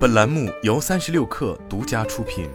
本栏目由三十六氪独家出品。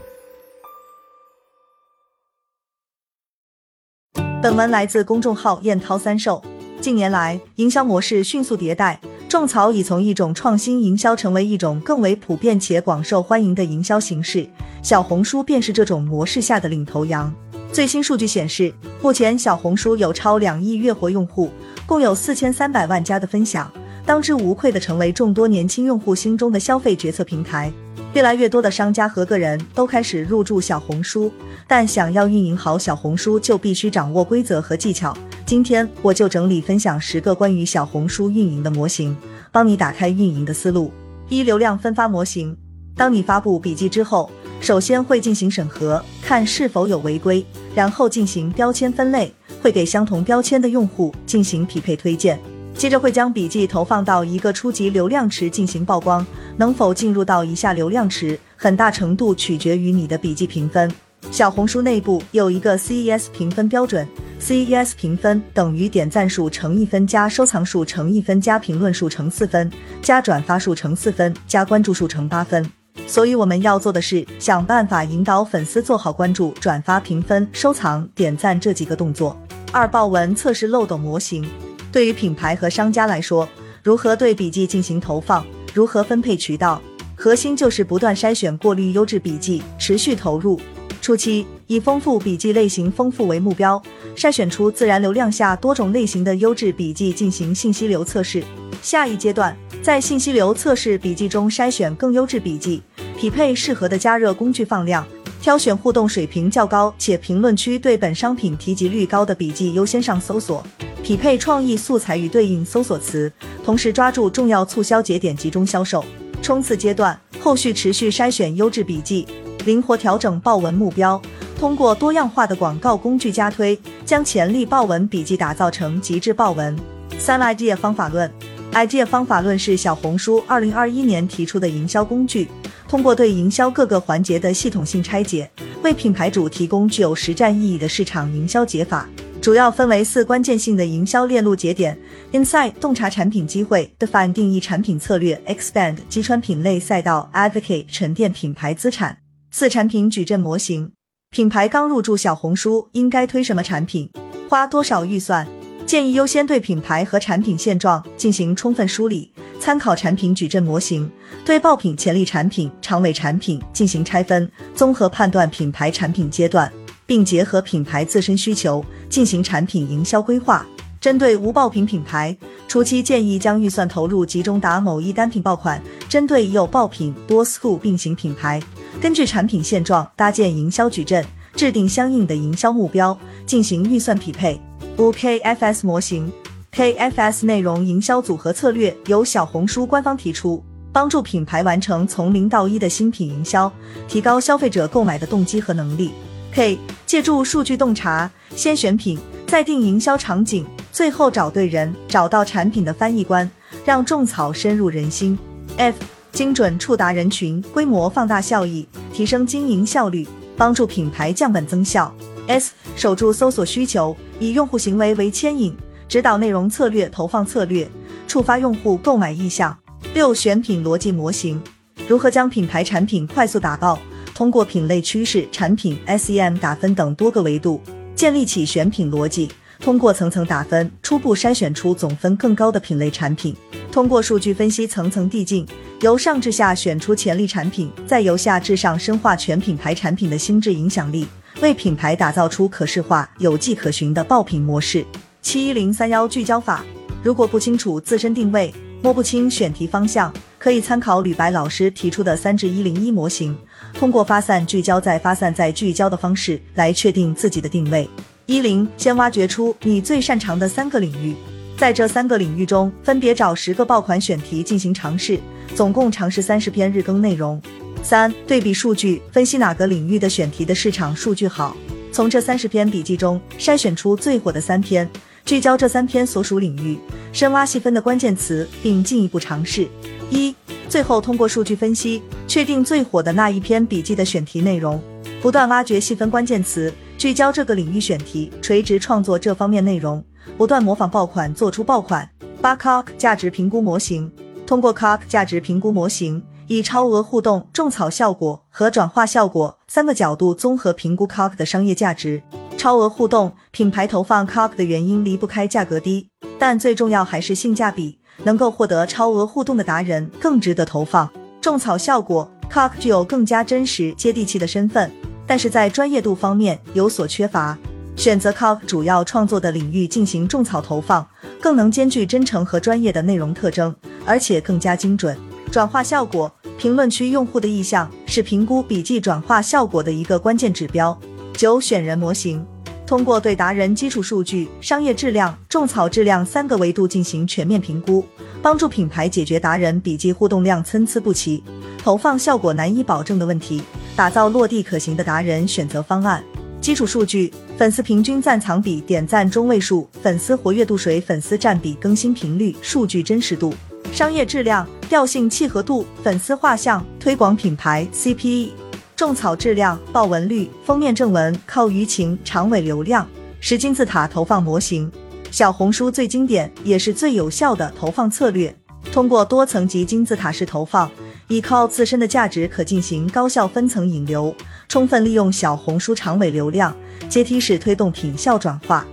本文来自公众号燕涛三寿。近年来，营销模式迅速迭代，种草已从一种创新营销成为一种更为普遍且广受欢迎的营销形式。小红书便是这种模式下的领头羊。最新数据显示，目前小红书有超两亿月活用户，共有四千三百万加的分享。当之无愧的成为众多年轻用户心中的消费决策平台，越来越多的商家和个人都开始入驻小红书，但想要运营好小红书，就必须掌握规则和技巧。今天我就整理分享十个关于小红书运营的模型，帮你打开运营的思路。一、流量分发模型。当你发布笔记之后，首先会进行审核，看是否有违规，然后进行标签分类，会给相同标签的用户进行匹配推荐。接着会将笔记投放到一个初级流量池进行曝光，能否进入到以下流量池，很大程度取决于你的笔记评分。小红书内部有一个 CES 评分标准，CES 评分等于点赞数乘一分加收藏数乘一分加评论数乘四分加转发数乘四分加关注数乘八分。所以我们要做的是想办法引导粉丝做好关注、转发、评分、收藏、点赞这几个动作。二、爆文测试漏斗模型。对于品牌和商家来说，如何对笔记进行投放，如何分配渠道，核心就是不断筛选、过滤优质笔记，持续投入。初期以丰富笔记类型丰富为目标，筛选出自然流量下多种类型的优质笔记进行信息流测试。下一阶段，在信息流测试笔记中筛选更优质笔记，匹配适合的加热工具放量，挑选互动水平较高且评论区对本商品提及率高的笔记优先上搜索。匹配创意素材与对应搜索词，同时抓住重要促销节点集中销售。冲刺阶段，后续持续筛选优质笔记，灵活调整报文目标，通过多样化的广告工具加推，将潜力爆文笔记打造成极致爆文。三 idea 方法论，idea 方法论是小红书二零二一年提出的营销工具，通过对营销各个环节的系统性拆解，为品牌主提供具有实战意义的市场营销解法。主要分为四关键性的营销链路节点：Insight 洞察产品机会，Define 定义产品策略，Expand 击穿品类赛道，Advocate 沉淀品牌资产。四产品矩阵模型：品牌刚入驻小红书，应该推什么产品？花多少预算？建议优先对品牌和产品现状进行充分梳理，参考产品矩阵模型，对爆品潜力产品、长尾产品进行拆分，综合判断品牌产品阶段。并结合品牌自身需求进行产品营销规划。针对无爆品品牌，初期建议将预算投入集中打某一单品爆款；针对已有爆品多 school 并行品牌，根据产品现状搭建营销矩阵，制定相应的营销目标，进行预算匹配。五 KFS 模型，KFS 内容营销组合策略由小红书官方提出，帮助品牌完成从零到一的新品营销，提高消费者购买的动机和能力。K 借助数据洞察，先选品，再定营销场景，最后找对人，找到产品的翻译官，让种草深入人心。F 精准触达人群，规模放大效益，提升经营效率，帮助品牌降本增效。S 守住搜索需求，以用户行为为牵引，指导内容策略、投放策略，触发用户购买意向。六选品逻辑模型，如何将品牌产品快速打爆？通过品类趋势、产品 SEM 打分等多个维度，建立起选品逻辑。通过层层打分，初步筛选出总分更高的品类产品。通过数据分析层层递进，由上至下选出潜力产品，再由下至上深化全品牌产品的心智影响力，为品牌打造出可视化、有迹可循的爆品模式。七一零三幺聚焦法，如果不清楚自身定位，摸不清选题方向。可以参考吕白老师提出的三至一零一模型，通过发散聚焦再发散再聚焦的方式来确定自己的定位。一零，先挖掘出你最擅长的三个领域，在这三个领域中分别找十个爆款选题进行尝试，总共尝试三十篇日更内容。三，对比数据分析哪个领域的选题的市场数据好，从这三十篇笔记中筛选出最火的三篇，聚焦这三篇所属领域，深挖细分的关键词，并进一步尝试。一，最后通过数据分析确定最火的那一篇笔记的选题内容，不断挖掘细分关键词，聚焦这个领域选题，垂直创作这方面内容，不断模仿爆款做出爆款。八 Cock 价值评估模型，通过 Cock 价值评估模型，以超额互动、种草效果和转化效果三个角度综合评估 Cock 的商业价值。超额互动品牌投放 COG 的原因离不开价格低，但最重要还是性价比。能够获得超额互动的达人更值得投放。种草效果，COG 具有更加真实、接地气的身份，但是在专业度方面有所缺乏。选择 COG 主要创作的领域进行种草投放，更能兼具真诚和专业的内容特征，而且更加精准。转化效果，评论区用户的意向是评估笔记转化效果的一个关键指标。九选人模型。通过对达人基础数据、商业质量、种草质量三个维度进行全面评估，帮助品牌解决达人笔记互动量参差不齐、投放效果难以保证的问题，打造落地可行的达人选择方案。基础数据：粉丝平均赞藏比、点赞中位数、粉丝活跃度、水粉丝占比、更新频率、数据真实度。商业质量：调性契合度、粉丝画像、推广品牌 CPE。种草质量、爆文率、封面正文靠舆情、长尾流量。十金字塔投放模型，小红书最经典也是最有效的投放策略。通过多层级金字塔式投放，依靠自身的价值可进行高效分层引流，充分利用小红书长尾流量，阶梯式推动品效转化。